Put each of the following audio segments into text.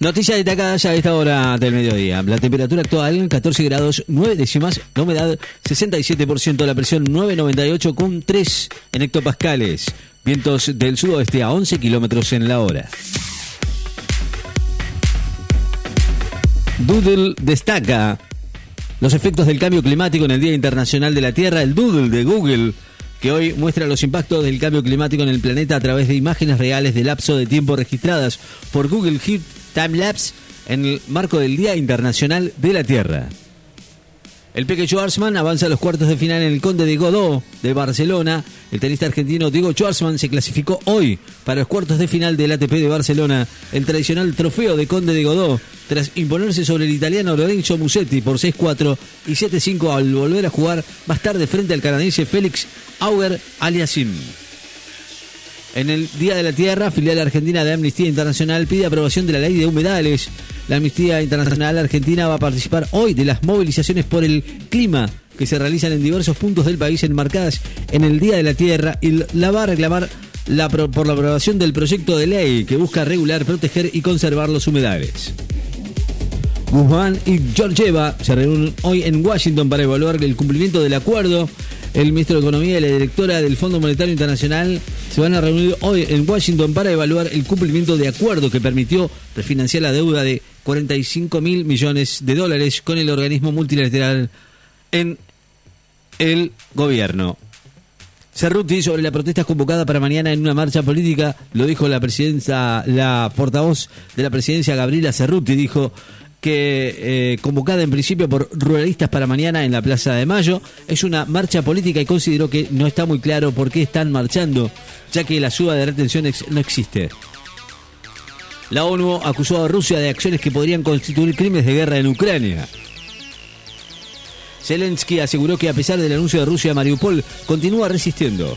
Noticia destacada ya a esta hora del mediodía. La temperatura actual 14 grados 9 décimas, la humedad 67%, la presión 998 con 3 en hectopascales. Vientos del sudoeste a 11 kilómetros en la hora. Doodle destaca los efectos del cambio climático en el Día Internacional de la Tierra. El Doodle de Google que hoy muestra los impactos del cambio climático en el planeta a través de imágenes reales de lapso de tiempo registradas por Google Heat Timelapse en el marco del Día Internacional de la Tierra. El Peque Schwarzman avanza a los cuartos de final en el Conde de Godó de Barcelona. El tenista argentino Diego Schwarzman se clasificó hoy para los cuartos de final del ATP de Barcelona, el tradicional trofeo de Conde de Godó, tras imponerse sobre el italiano Lorenzo Musetti por 6-4 y 7-5 al volver a jugar más tarde frente al canadiense Félix Auger Aliasim. En el Día de la Tierra, filial argentina de Amnistía Internacional pide aprobación de la ley de humedales. La Amnistía Internacional Argentina va a participar hoy de las movilizaciones por el clima que se realizan en diversos puntos del país enmarcadas en el Día de la Tierra y la va a reclamar la, por la aprobación del proyecto de ley que busca regular, proteger y conservar los humedales. Guzmán y Georgieva se reúnen hoy en Washington para evaluar el cumplimiento del acuerdo el ministro de Economía y la directora del Fondo Monetario Internacional se van a reunir hoy en Washington para evaluar el cumplimiento de acuerdo que permitió refinanciar la deuda de 45 mil millones de dólares con el organismo multilateral en el gobierno. Cerruti sobre la protesta convocada para mañana en una marcha política, lo dijo la presidencia, la portavoz de la presidencia Gabriela Cerruti, dijo que eh, convocada en principio por ruralistas para mañana en la Plaza de Mayo, es una marcha política y consideró que no está muy claro por qué están marchando, ya que la suba de retenciones no existe. La ONU acusó a Rusia de acciones que podrían constituir crímenes de guerra en Ucrania. Zelensky aseguró que a pesar del anuncio de Rusia, Mariupol continúa resistiendo.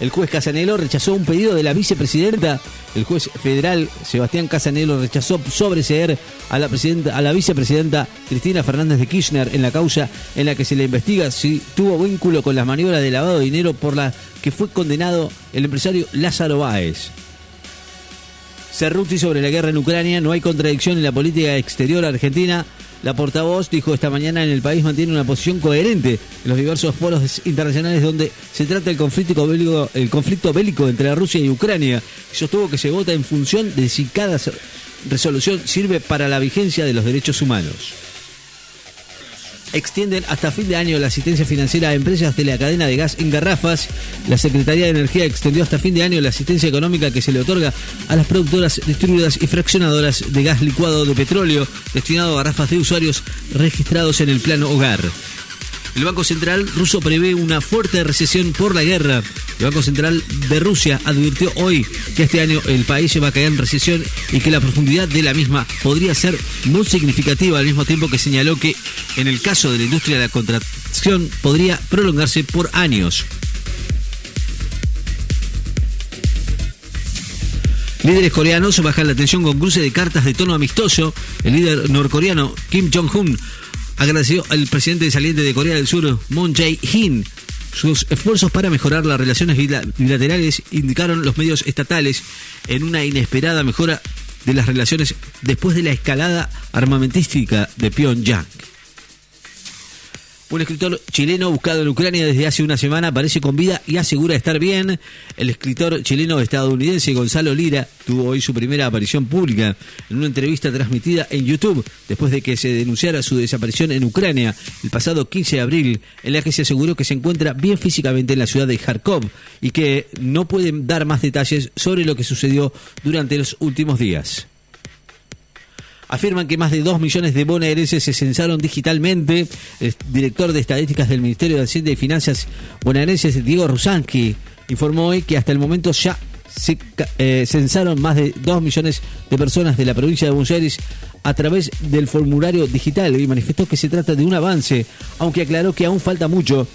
El juez Casanelo rechazó un pedido de la vicepresidenta. El juez federal Sebastián Casanelo rechazó sobreseer a la, presidenta, a la vicepresidenta Cristina Fernández de Kirchner en la causa en la que se le investiga si tuvo vínculo con las maniobras de lavado de dinero por la que fue condenado el empresario Lázaro Báez. Cerruti sobre la guerra en Ucrania, no hay contradicción en la política exterior argentina la portavoz dijo esta mañana en el país mantiene una posición coherente en los diversos foros internacionales donde se trata el conflicto bélico, el conflicto bélico entre Rusia y Ucrania. Sostuvo que se vota en función de si cada resolución sirve para la vigencia de los derechos humanos extienden hasta fin de año la asistencia financiera a empresas de la cadena de gas en garrafas. La Secretaría de Energía extendió hasta fin de año la asistencia económica que se le otorga a las productoras, distribuidoras y fraccionadoras de gas licuado de petróleo destinado a garrafas de usuarios registrados en el plano hogar. El Banco Central ruso prevé una fuerte recesión por la guerra. El Banco Central de Rusia advirtió hoy que este año el país se va a caer en recesión y que la profundidad de la misma podría ser muy significativa al mismo tiempo que señaló que en el caso de la industria de la contracción podría prolongarse por años. Líderes coreanos bajan la tensión con cruce de cartas de tono amistoso. El líder norcoreano Kim Jong-un agradeció al presidente saliente de Corea del Sur, Moon Jae-in, sus esfuerzos para mejorar las relaciones bilaterales, indicaron los medios estatales, en una inesperada mejora de las relaciones después de la escalada armamentística de Pyongyang. Un escritor chileno buscado en Ucrania desde hace una semana aparece con vida y asegura estar bien. El escritor chileno estadounidense Gonzalo Lira tuvo hoy su primera aparición pública en una entrevista transmitida en YouTube después de que se denunciara su desaparición en Ucrania el pasado 15 de abril, en la que se aseguró que se encuentra bien físicamente en la ciudad de Kharkov y que no pueden dar más detalles sobre lo que sucedió durante los últimos días afirman que más de 2 millones de bonaerenses se censaron digitalmente. El director de estadísticas del Ministerio de Hacienda y Finanzas bonaerenses, Diego Rusanqui, informó hoy que hasta el momento ya se eh, censaron más de 2 millones de personas de la provincia de Buenos Aires a través del formulario digital y manifestó que se trata de un avance, aunque aclaró que aún falta mucho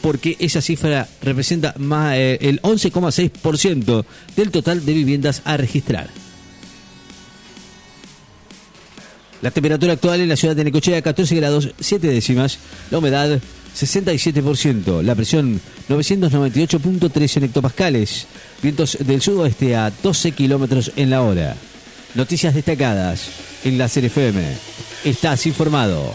porque esa cifra representa más, eh, el 11,6% del total de viviendas a registrar. La temperatura actual en la ciudad de Necochea 14 grados 7 décimas. La humedad 67%. La presión 998.3 en hectopascales. Vientos del sudoeste a 12 kilómetros en la hora. Noticias destacadas en la FM. Estás informado.